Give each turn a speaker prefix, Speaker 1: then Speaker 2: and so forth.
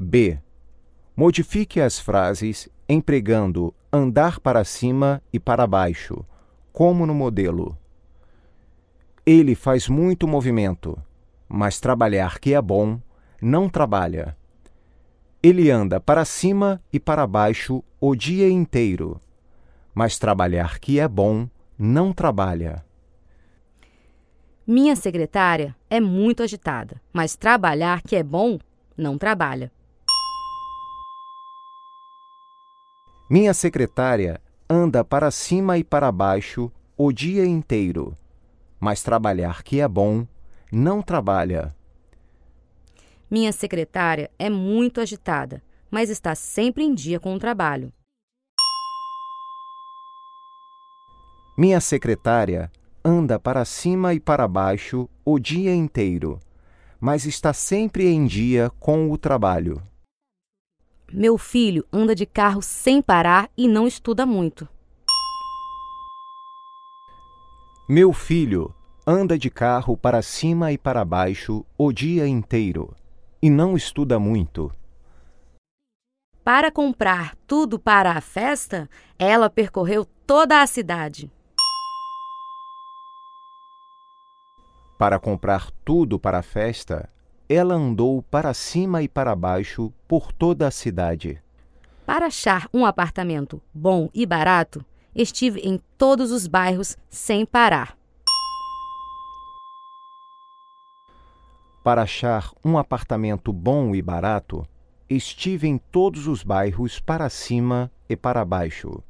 Speaker 1: B. Modifique as frases empregando andar para cima e para baixo, como no modelo. Ele faz muito movimento, mas trabalhar que é bom, não trabalha. Ele anda para cima e para baixo o dia inteiro, mas trabalhar que é bom, não trabalha.
Speaker 2: Minha secretária é muito agitada, mas trabalhar que é bom, não trabalha.
Speaker 1: Minha secretária anda para cima e para baixo o dia inteiro, mas trabalhar que é bom, não trabalha.
Speaker 2: Minha secretária é muito agitada, mas está sempre em dia com o trabalho.
Speaker 1: Minha secretária anda para cima e para baixo o dia inteiro, mas está sempre em dia com o trabalho.
Speaker 2: Meu filho anda de carro sem parar e não estuda muito.
Speaker 1: Meu filho anda de carro para cima e para baixo o dia inteiro e não estuda muito.
Speaker 2: Para comprar tudo para a festa, ela percorreu toda a cidade.
Speaker 1: Para comprar tudo para a festa, ela andou para cima e para baixo por toda a cidade.
Speaker 2: Para achar um apartamento bom e barato, estive em todos os bairros sem parar.
Speaker 1: Para achar um apartamento bom e barato, estive em todos os bairros para cima e para baixo.